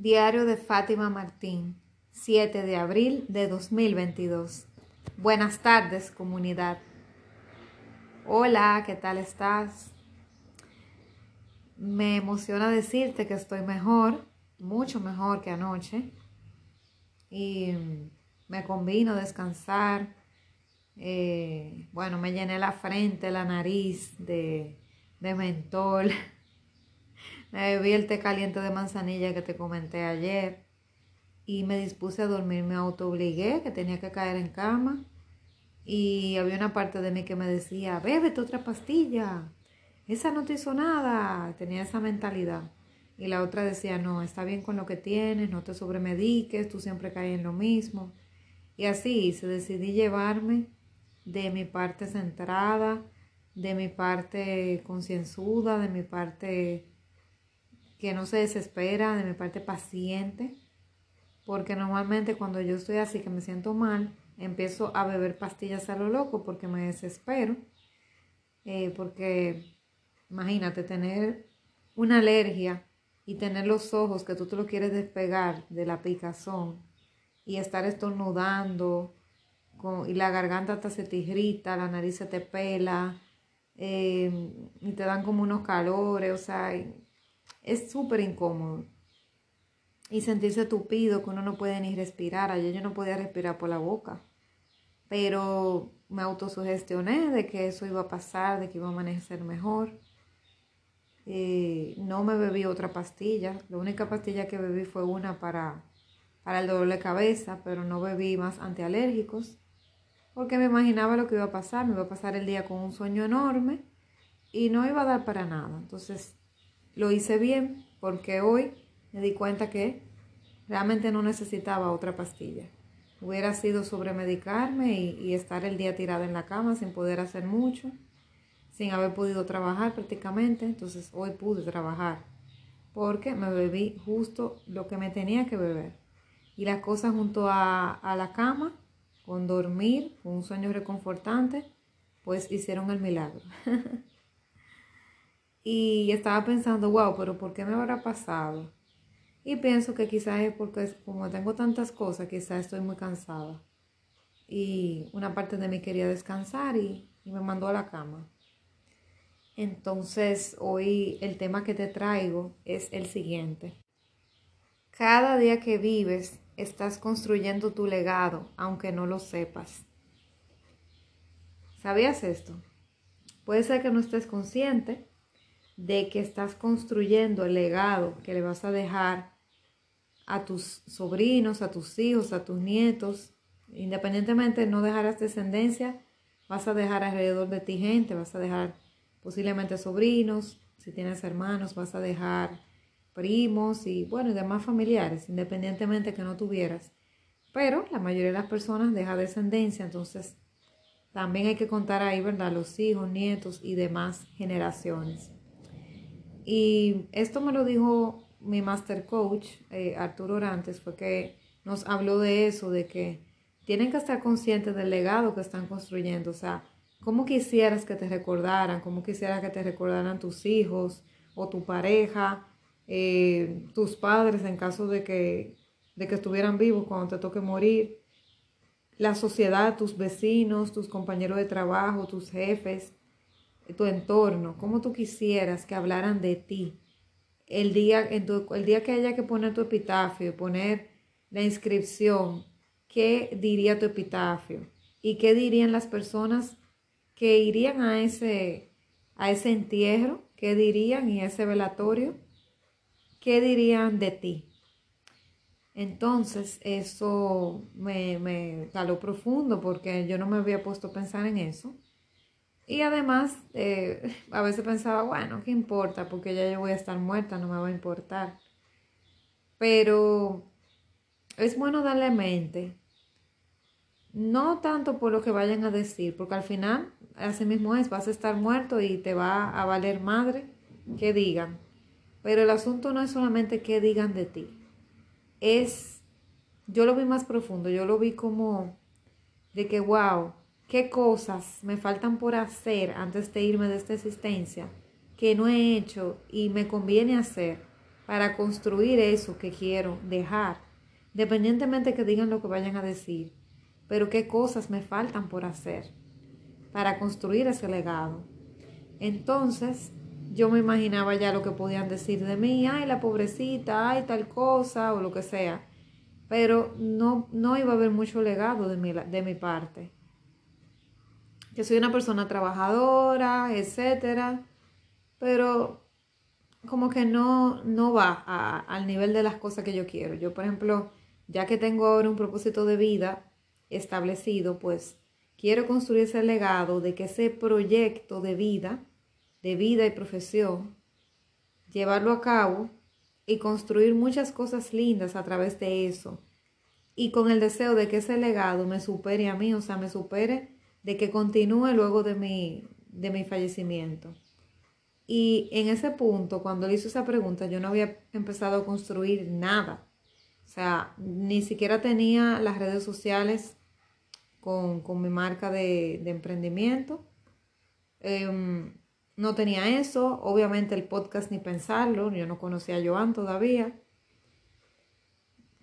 Diario de Fátima Martín, 7 de abril de 2022. Buenas tardes, comunidad. Hola, ¿qué tal estás? Me emociona decirte que estoy mejor, mucho mejor que anoche. Y me convino descansar. Eh, bueno, me llené la frente, la nariz de, de mentol. Me bebí el té caliente de manzanilla que te comenté ayer y me dispuse a dormir. Me autoobligué que tenía que caer en cama y había una parte de mí que me decía, bébete otra pastilla, esa no te hizo nada. Tenía esa mentalidad. Y la otra decía, no, está bien con lo que tienes, no te sobremediques, tú siempre caes en lo mismo. Y así se decidí llevarme de mi parte centrada, de mi parte concienzuda, de mi parte que no se desespera, de mi parte paciente, porque normalmente cuando yo estoy así, que me siento mal, empiezo a beber pastillas a lo loco porque me desespero, eh, porque imagínate tener una alergia y tener los ojos que tú te lo quieres despegar de la picazón y estar estornudando con, y la garganta hasta se te irrita, la nariz se te pela eh, y te dan como unos calores, o sea, es súper incómodo. Y sentirse tupido, que uno no puede ni respirar. Ayer yo no podía respirar por la boca. Pero me autosugestioné de que eso iba a pasar, de que iba a amanecer mejor. Eh, no me bebí otra pastilla. La única pastilla que bebí fue una para, para el dolor de cabeza, pero no bebí más antialérgicos. Porque me imaginaba lo que iba a pasar. Me iba a pasar el día con un sueño enorme y no iba a dar para nada. Entonces lo hice bien porque hoy me di cuenta que realmente no necesitaba otra pastilla. Hubiera sido sobremedicarme y, y estar el día tirada en la cama sin poder hacer mucho, sin haber podido trabajar prácticamente. Entonces hoy pude trabajar porque me bebí justo lo que me tenía que beber. Y las cosas junto a, a la cama, con dormir, con un sueño reconfortante, pues hicieron el milagro. Y estaba pensando, wow, pero ¿por qué me habrá pasado? Y pienso que quizás es porque como tengo tantas cosas, quizás estoy muy cansada. Y una parte de mí quería descansar y, y me mandó a la cama. Entonces, hoy el tema que te traigo es el siguiente. Cada día que vives, estás construyendo tu legado, aunque no lo sepas. ¿Sabías esto? Puede ser que no estés consciente, de que estás construyendo el legado que le vas a dejar a tus sobrinos, a tus hijos, a tus nietos. Independientemente de no dejarás descendencia, vas a dejar alrededor de ti gente, vas a dejar posiblemente sobrinos, si tienes hermanos, vas a dejar primos y bueno, y demás familiares, independientemente que no tuvieras. Pero la mayoría de las personas deja descendencia, entonces también hay que contar ahí, ¿verdad? Los hijos, nietos y demás generaciones. Y esto me lo dijo mi master coach, eh, Arturo Orantes, fue que nos habló de eso, de que tienen que estar conscientes del legado que están construyendo. O sea, ¿cómo quisieras que te recordaran? ¿Cómo quisieras que te recordaran tus hijos o tu pareja, eh, tus padres en caso de que, de que estuvieran vivos cuando te toque morir? La sociedad, tus vecinos, tus compañeros de trabajo, tus jefes tu entorno, cómo tú quisieras que hablaran de ti. El día, el día que haya que poner tu epitafio, poner la inscripción, ¿qué diría tu epitafio? ¿Y qué dirían las personas que irían a ese, a ese entierro? ¿Qué dirían y ese velatorio? ¿Qué dirían de ti? Entonces eso me, me profundo porque yo no me había puesto a pensar en eso. Y además, eh, a veces pensaba, bueno, ¿qué importa? Porque ya yo voy a estar muerta, no me va a importar. Pero es bueno darle mente, no tanto por lo que vayan a decir, porque al final, así mismo es, vas a estar muerto y te va a valer madre que digan. Pero el asunto no es solamente que digan de ti, es, yo lo vi más profundo, yo lo vi como de que, wow, qué cosas me faltan por hacer antes de irme de esta existencia que no he hecho y me conviene hacer para construir eso que quiero dejar, independientemente que digan lo que vayan a decir, pero qué cosas me faltan por hacer para construir ese legado. Entonces, yo me imaginaba ya lo que podían decir de mí, ay, la pobrecita, ay, tal cosa, o lo que sea. Pero no, no iba a haber mucho legado de mi, de mi parte. Que soy una persona trabajadora, etcétera, pero como que no, no va al nivel de las cosas que yo quiero. Yo, por ejemplo, ya que tengo ahora un propósito de vida establecido, pues quiero construir ese legado de que ese proyecto de vida de vida y profesión, llevarlo a cabo y construir muchas cosas lindas a través de eso. Y con el deseo de que ese legado me supere a mí, o sea, me supere de que continúe luego de mi, de mi fallecimiento. Y en ese punto, cuando le hizo esa pregunta, yo no había empezado a construir nada. O sea, ni siquiera tenía las redes sociales con, mi marca de, emprendimiento. Em, no tenía eso, obviamente el podcast ni pensarlo, yo no conocía a Joan todavía.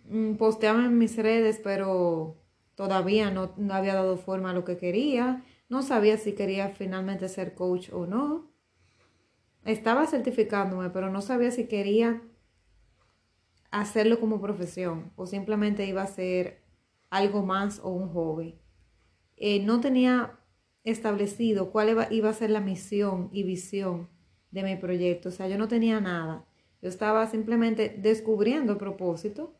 Mm, posteaba en mis redes, pero todavía no, no había dado forma a lo que quería. No sabía si quería finalmente ser coach o no. Estaba certificándome, pero no sabía si quería hacerlo como profesión o simplemente iba a ser algo más o un hobby. Eh, no tenía establecido cuál iba, a ser la misión y visión de mi proyecto. O sea, yo no tenía nada. Yo estaba simplemente descubriendo el propósito.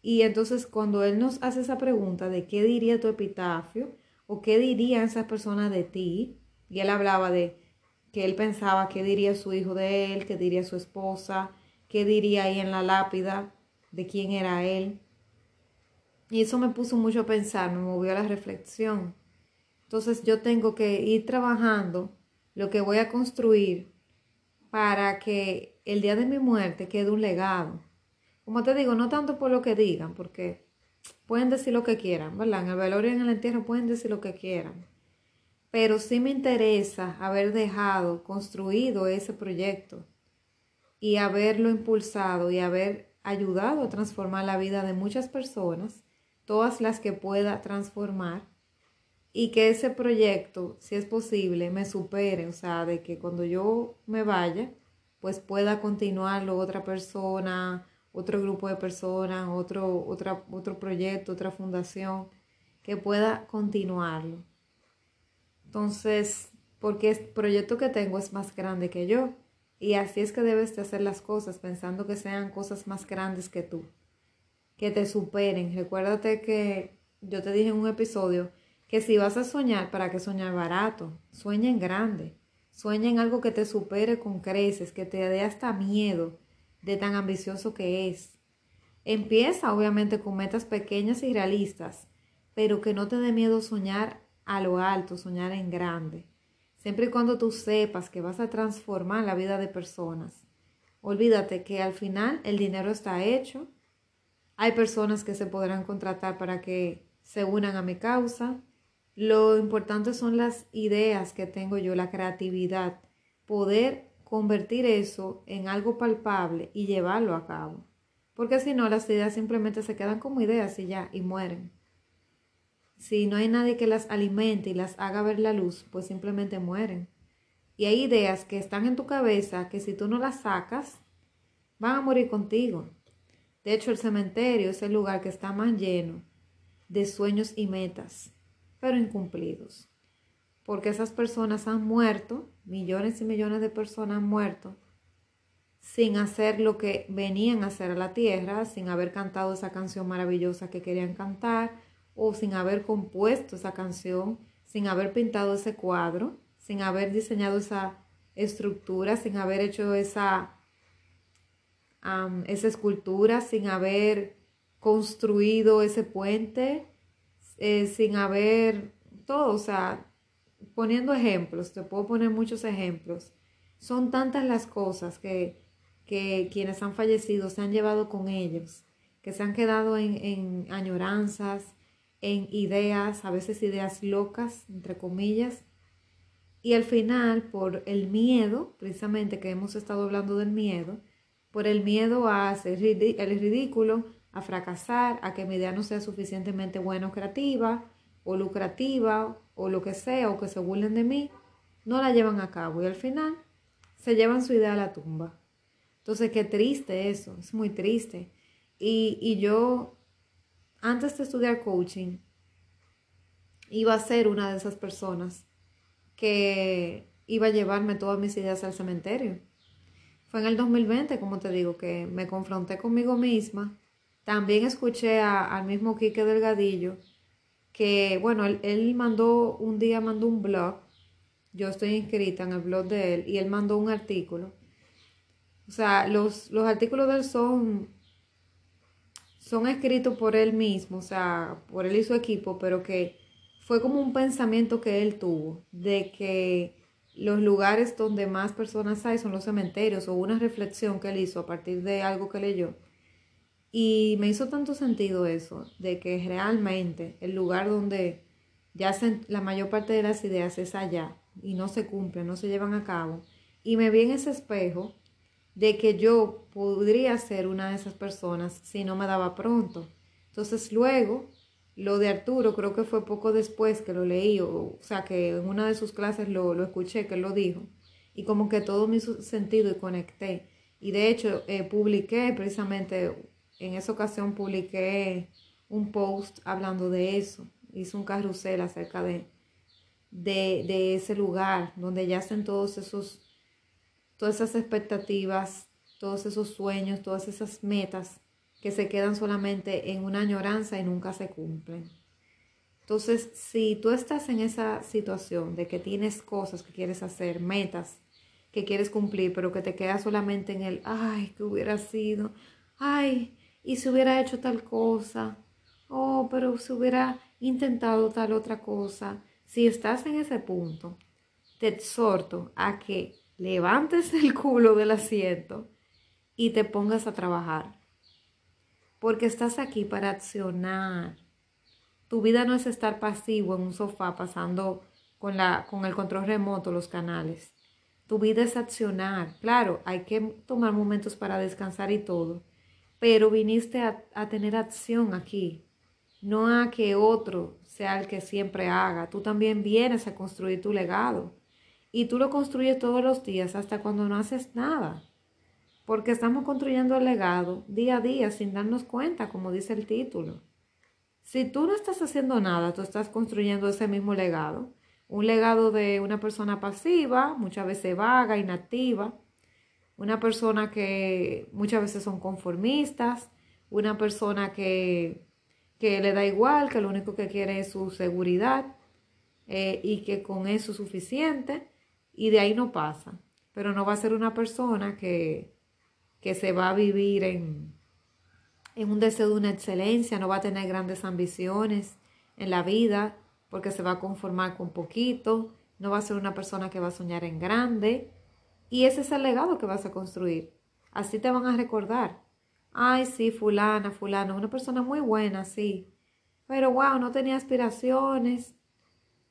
Y entonces cuando él nos hace esa pregunta de qué diría tu epitafio o qué dirían esas personas de ti, y él hablaba de que él pensaba qué diría su hijo de él, qué diría su esposa, qué diría ahí en la lápida de quién era él. Y eso me puso mucho a pensar, me movió a la reflexión. Entonces yo tengo que ir trabajando lo que voy a construir para que el día de mi muerte quede un legado. Como te digo, no tanto por lo que digan, porque pueden decir lo que quieran, ¿verdad? En el velorio y en el entierro pueden decir lo que quieran. Pero sí me interesa haber dejado construido ese proyecto y haberlo impulsado y haber ayudado a transformar la vida de muchas personas, todas las que pueda transformar y que ese proyecto, si es posible, me supere, o sea, de que cuando yo me vaya, pues pueda continuarlo otra persona, otro grupo de personas, otro, otra, otro proyecto, otra fundación, que pueda continuarlo. Entonces, porque el proyecto que tengo es más grande que yo. Y así es que debes de hacer las cosas, pensando que sean cosas más grandes que tú, que te superen. Recuérdate que yo te dije en un episodio que si vas a soñar, ¿para qué soñar barato? Sueña en grande. Sueña en algo que te supere con creces, que te dé hasta miedo de tan ambicioso que es. Empieza obviamente con metas pequeñas y realistas, pero que no te dé miedo soñar a lo alto, soñar en grande. Siempre y cuando tú sepas que vas a transformar la vida de personas. Olvídate que al final el dinero está hecho. Hay personas que se podrán contratar para que se unan a mi causa. Lo importante son las ideas que tengo yo, la creatividad, poder convertir eso en algo palpable y llevarlo a cabo. Porque si no, las ideas simplemente se quedan como ideas y ya, y mueren. Si no hay nadie que las alimente y las haga ver la luz, pues simplemente mueren. Y hay ideas que están en tu cabeza que si tú no las sacas, van a morir contigo. De hecho, el cementerio es el lugar que está más lleno de sueños y metas pero incumplidos. Porque esas personas han muerto, millones y millones de personas han muerto, sin hacer lo que venían a hacer a la tierra, sin haber cantado esa canción maravillosa que querían cantar, o sin haber compuesto esa canción, sin haber pintado ese cuadro, sin haber diseñado esa estructura, sin haber hecho esa, esa escultura, sin haber construido ese puente, eh, sin haber todo, o sea, poniendo ejemplos, te puedo poner muchos ejemplos. Son tantas las cosas que, que quienes han fallecido se han llevado con ellos, que se han quedado en, en añoranzas, en ideas, a veces ideas locas, entre comillas, y al final, por el miedo, precisamente que hemos estado hablando del miedo, por el miedo a hacer el ridículo, a fracasar, a que mi idea no sea suficientemente buena o creativa, o lucrativa, o lo que sea, o que se burlen de mí, no la llevan a cabo y al final se llevan su idea a la tumba. Entonces, qué triste eso, es muy triste. Y, y yo, antes de estudiar coaching, iba a ser una de esas personas que iba a llevarme todas mis ideas al cementerio. Fue en el 2020, como te digo, que me confronté conmigo misma. También escuché al mismo Quique Delgadillo, que, bueno, él, mandó, un día mandó un blog, yo estoy inscrita en el blog de él, y él mandó un artículo. O sea, los, los artículos de él son, son escritos por él mismo, o sea, por él y su equipo, pero que fue como un pensamiento que él tuvo, de que los lugares donde más personas hay son los cementerios o una reflexión que él hizo a partir de algo que leyó. Y me hizo tanto sentido eso, de que realmente el lugar donde ya la mayor parte de las ideas es allá y no se cumplen, no se llevan a cabo. Y me vi en ese espejo de que yo podría ser una de esas personas si no me daba pronto. Entonces luego lo de Arturo creo que fue poco después que lo leí, o, sea, que en una de sus clases lo, lo, escuché, que él lo dijo, y como que todo me hizo sentido y conecté. Y de hecho, eh, publiqué precisamente, en esa ocasión publiqué un post hablando de eso, hice un carrusel acerca de, de, de ese lugar donde yacen todos esos, todas esas expectativas, todos esos sueños, todas esas metas que se quedan solamente en una añoranza y nunca se cumplen. Entonces, si tú estás en esa situación de que tienes cosas que quieres hacer, metas que quieres cumplir, pero que te queda solamente en el, ay, que hubiera sido, ay, y si hubiera hecho tal cosa, oh, pero si hubiera intentado tal otra cosa, si estás en ese punto, te exhorto a que levantes el culo del asiento y te pongas a trabajar porque estás aquí para accionar. Tu vida no es estar pasivo en un sofá pasando con, la, con el control remoto los canales. Tu vida es accionar. Claro, hay que tomar momentos para descansar y todo, pero viniste a, tener acción aquí, no a que otro sea el que siempre haga. Tú también vienes a construir tu legado y tú lo construyes todos los días hasta cuando no haces nada porque estamos construyendo el legado día a día sin darnos cuenta, como dice el título. Si tú no estás haciendo nada, tú estás construyendo ese mismo legado. Un legado de una persona pasiva, muchas veces vaga, inactiva. Una persona que muchas veces son conformistas. Una persona que, que le da igual, que lo único que quiere es su seguridad eh, y que con eso es suficiente. Y de ahí no pasa. Pero no va a ser una persona que, que se va a vivir en, en un deseo de una excelencia, no va a tener grandes ambiciones en la vida porque se va a conformar con poquito, no va a ser una persona que va a soñar en grande y ese es el legado que vas a construir. Así te van a recordar. Ay, sí, fulana, fulano, una persona muy buena, sí. Pero wow, no tenía aspiraciones.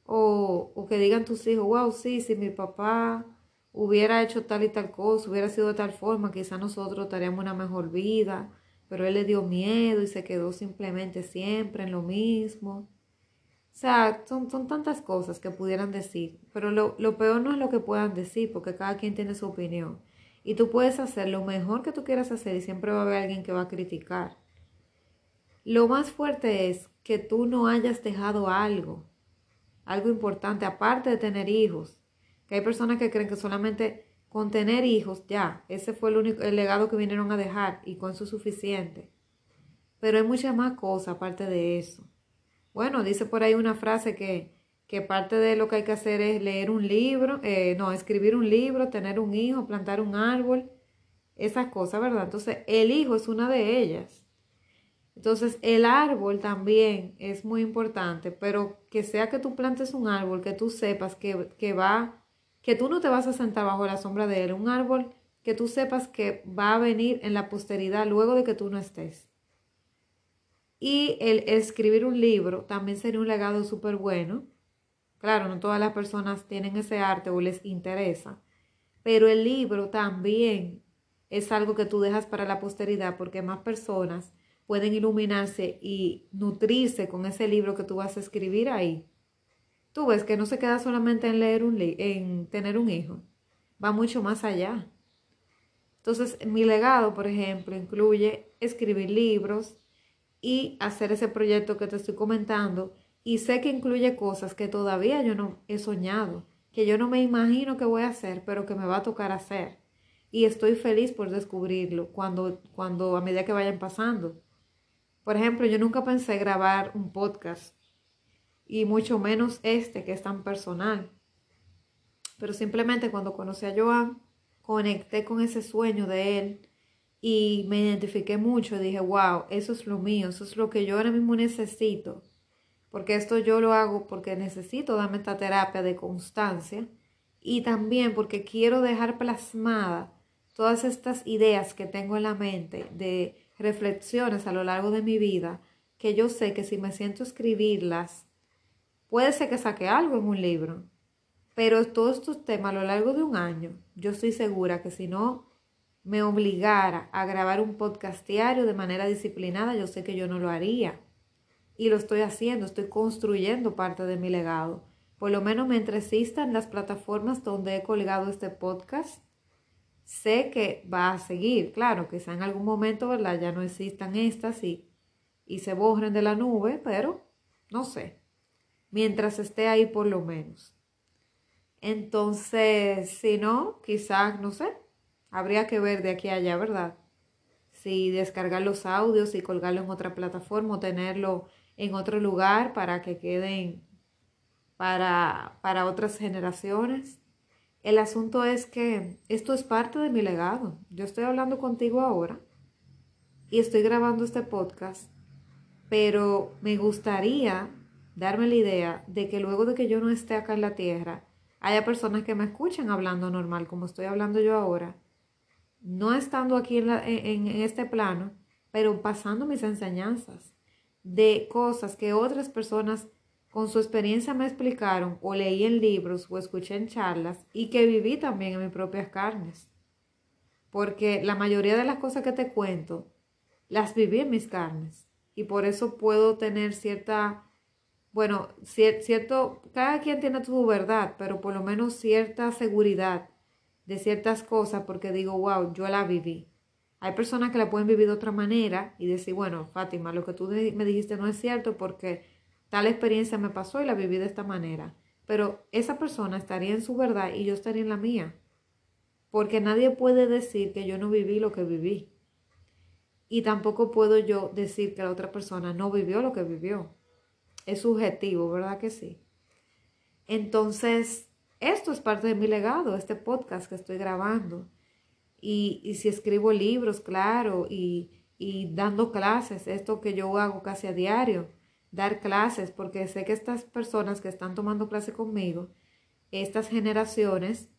O, o que digan tus hijos, wow, sí, sí, mi papá hubiera hecho tal y tal cosa, hubiera sido de tal forma, quizá nosotros estaríamos una mejor vida, pero él le dio miedo y se quedó simplemente siempre en lo mismo. O sea, son, son tantas cosas que pudieran decir, pero lo, lo peor no es lo que puedan decir, porque cada quien tiene su opinión. Y tú puedes hacer lo mejor que tú quieras hacer y siempre va a haber alguien que va a criticar. Lo más fuerte es que tú no hayas dejado algo, algo importante, aparte de tener hijos, que hay personas que creen que solamente con tener hijos, ya, ese fue el único, el legado que vinieron a dejar y con eso es suficiente. Pero hay muchas más cosas aparte de eso. Bueno, dice por ahí una frase que, que parte de lo que hay que hacer es leer un libro, eh, no, escribir un libro, tener un hijo, plantar un árbol, esas cosas, ¿verdad? Entonces, el hijo es una de ellas. Entonces, el árbol también es muy importante, pero que sea que tú plantes un árbol, que tú sepas que, que va que tú no te vas a sentar bajo la sombra de él, un árbol que tú sepas que va a venir en la posteridad luego de que tú no estés. Y el escribir un libro también sería un legado súper bueno. Claro, no todas las personas tienen ese arte o les interesa, pero el libro también es algo que tú dejas para la posteridad porque más personas pueden iluminarse y nutrirse con ese libro que tú vas a escribir ahí. Tú ves que no se queda solamente en leer un en tener un hijo, va mucho más allá. Entonces, mi legado, por ejemplo, incluye escribir libros y hacer ese proyecto que te estoy comentando y sé que incluye cosas que todavía yo no he soñado, que yo no me imagino que voy a hacer, pero que me va a tocar hacer. Y estoy feliz por descubrirlo cuando, cuando a medida que vayan pasando. Por ejemplo, yo nunca pensé grabar un podcast y mucho menos este que es tan personal. Pero simplemente cuando conocí a Joan, conecté con ese sueño de él y me identifiqué mucho. Dije, wow, eso es lo mío, eso es lo que yo ahora mismo necesito. Porque esto yo lo hago porque necesito darme esta terapia de constancia y también porque quiero dejar plasmada todas estas ideas que tengo en la mente de reflexiones a lo largo de mi vida que yo sé que si me siento escribirlas, puede ser que saque algo en un libro. Pero todos estos temas a lo largo de un año, yo estoy segura que si no me obligara a grabar un podcast diario de manera disciplinada, yo sé que yo no lo haría. Y lo estoy haciendo, estoy construyendo parte de mi legado. Por lo menos mientras existan las plataformas donde he colgado este podcast, sé que va a seguir. Claro, quizá en algún momento, ¿verdad? Ya no existan estas y, y se borren de la nube, pero no sé. Mientras esté ahí por lo menos. Entonces, si no, quizás, no sé, habría que ver de aquí a allá, ¿verdad? Si descargar los audios y colgarlo en otra plataforma o tenerlo en otro lugar para que queden para, para otras generaciones. El asunto es que esto es parte de mi legado. Yo estoy hablando contigo ahora y estoy grabando este podcast, pero me gustaría darme la idea de que luego de que yo no esté acá en la tierra, haya personas que me escuchen hablando normal, como estoy hablando yo ahora, no estando aquí en, este plano, pero pasando mis enseñanzas de cosas que otras personas con su experiencia me explicaron o leí en libros o escuché en charlas y que viví también en mis propias carnes. Porque la mayoría de las cosas que te cuento las viví en mis carnes y por eso puedo tener cierta, bueno, cierto, cada quien tiene su verdad, pero por lo menos cierta seguridad de ciertas cosas porque digo, wow, yo la viví. Hay personas que la pueden vivir de otra manera y decir, bueno, Fátima, lo que tú me dijiste no es cierto porque Tal experiencia me pasó y la viví de esta manera. Pero esa persona estaría en su verdad y yo estaría en la mía. Porque nadie puede decir que yo no viví lo que viví. Y tampoco puedo yo decir que la otra persona no vivió lo que vivió. Es subjetivo, ¿verdad que sí? Entonces, esto es parte de mi legado, este podcast que estoy grabando. Y, y si escribo libros, claro, y, y dando clases, esto que yo hago casi a diario dar clases, porque sé que estas personas que están tomando clase conmigo, estas generaciones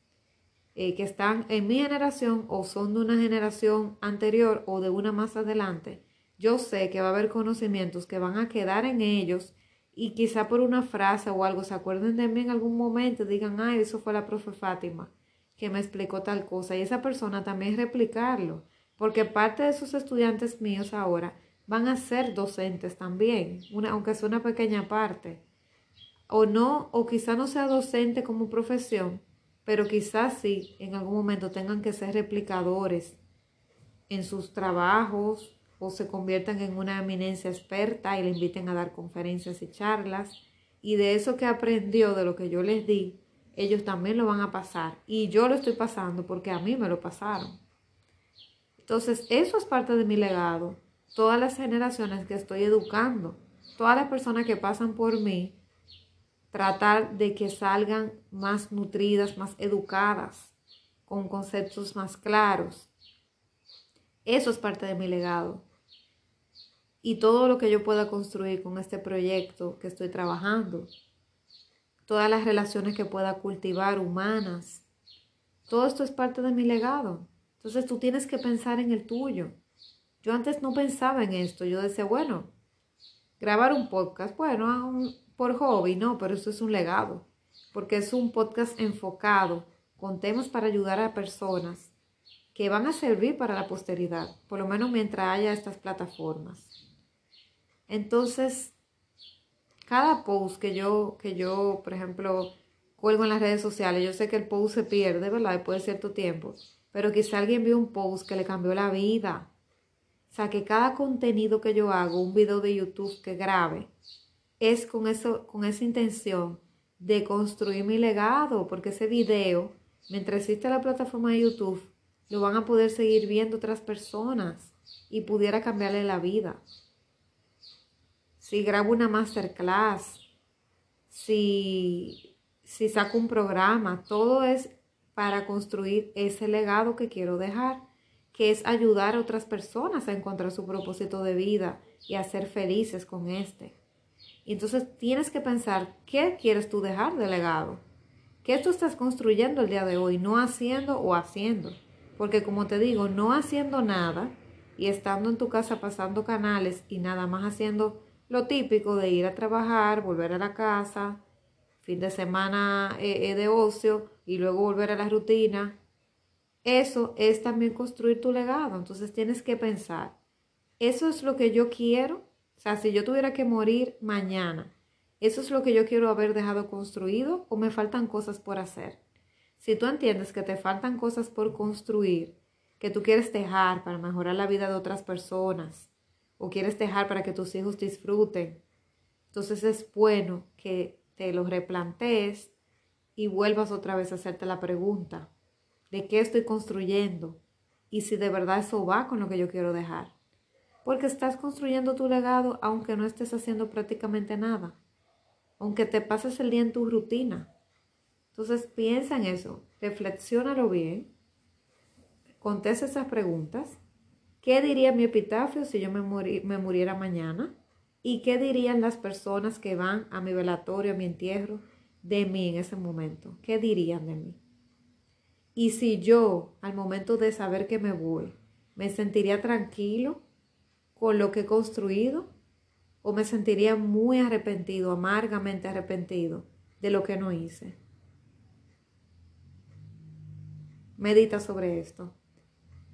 eh, que están en mi generación o son de una generación anterior o de una más adelante, yo sé que va a haber conocimientos que van a quedar en ellos y quizá por una frase o algo se acuerden de mí en algún momento digan, ay, eso fue la profe Fátima que me explicó tal cosa y esa persona también replicarlo, porque parte de sus estudiantes míos ahora van a ser docentes también, una, aunque sea una pequeña parte. O no, o quizá no sea docente como profesión, pero quizás sí en algún momento tengan que ser replicadores en sus trabajos o se conviertan en una eminencia experta y le inviten a dar conferencias y charlas. Y de eso que aprendió, de lo que yo les di, ellos también lo van a pasar. Y yo lo estoy pasando porque a mí me lo pasaron. Entonces, eso es parte de mi legado todas las generaciones que estoy educando, todas las personas que pasan por mí, tratar de que salgan más nutridas, más educadas, con conceptos más claros. Eso es parte de mi legado. Y todo lo que yo pueda construir con este proyecto que estoy trabajando, todas las relaciones que pueda cultivar humanas, todo esto es parte de mi legado. Entonces tú tienes que pensar en el tuyo. Yo antes no pensaba en esto, yo decía, bueno, grabar un podcast, bueno, por hobby, no, pero eso es un legado, porque es un podcast enfocado con temas para ayudar a personas que van a servir para la posteridad, por lo menos mientras haya estas plataformas. Entonces, cada post que yo, que yo, por ejemplo, cuelgo en las redes sociales, yo sé que el post se pierde, ¿verdad? Después de cierto tiempo, pero quizá alguien vio un post que le cambió la vida. O sea, que cada contenido que yo hago, un video de YouTube que grabe, es con, eso, con esa intención de construir mi legado, porque ese video, mientras existe la plataforma de YouTube, lo van a poder seguir viendo otras personas y pudiera cambiarle la vida. Si grabo una masterclass, si, si saco un programa, todo es para construir ese legado que quiero dejar, que es ayudar a otras personas a encontrar su propósito de vida y a ser felices con este. Y entonces tienes que pensar, ¿qué quieres tú dejar de legado? ¿Qué tú estás construyendo el día de hoy? No haciendo o haciendo. Porque como te digo, no haciendo nada y estando en tu casa pasando canales y nada más haciendo lo típico de ir a trabajar, volver a la casa, fin de semana eh, eh, de ocio y luego volver a la rutina, eso es también construir tu legado. Entonces tienes que pensar, ¿eso es lo que yo quiero? O sea, si yo tuviera que morir mañana, ¿eso es lo que yo quiero haber dejado construido o me faltan cosas por hacer? Si tú entiendes que te faltan cosas por construir, que tú quieres dejar para mejorar la vida de otras personas, o quieres dejar para que tus hijos disfruten, entonces es bueno que te lo replantees y vuelvas otra vez a hacerte la pregunta de qué estoy construyendo y si de verdad eso va con lo que yo quiero dejar. Porque estás construyendo tu legado aunque no estés haciendo prácticamente nada, aunque te pases el día en tu rutina. Entonces piensa en eso, reflexiónalo bien, contesta esas preguntas. ¿Qué diría mi epitafio si yo me, muriera mañana? ¿Y qué dirían las personas que van a mi velatorio, a mi entierro, de mí en ese momento? ¿Qué dirían de mí? Y si yo, al momento de saber que me voy, me sentiría tranquilo con lo que he construido o me sentiría muy arrepentido, amargamente arrepentido de lo que no hice. Medita sobre esto.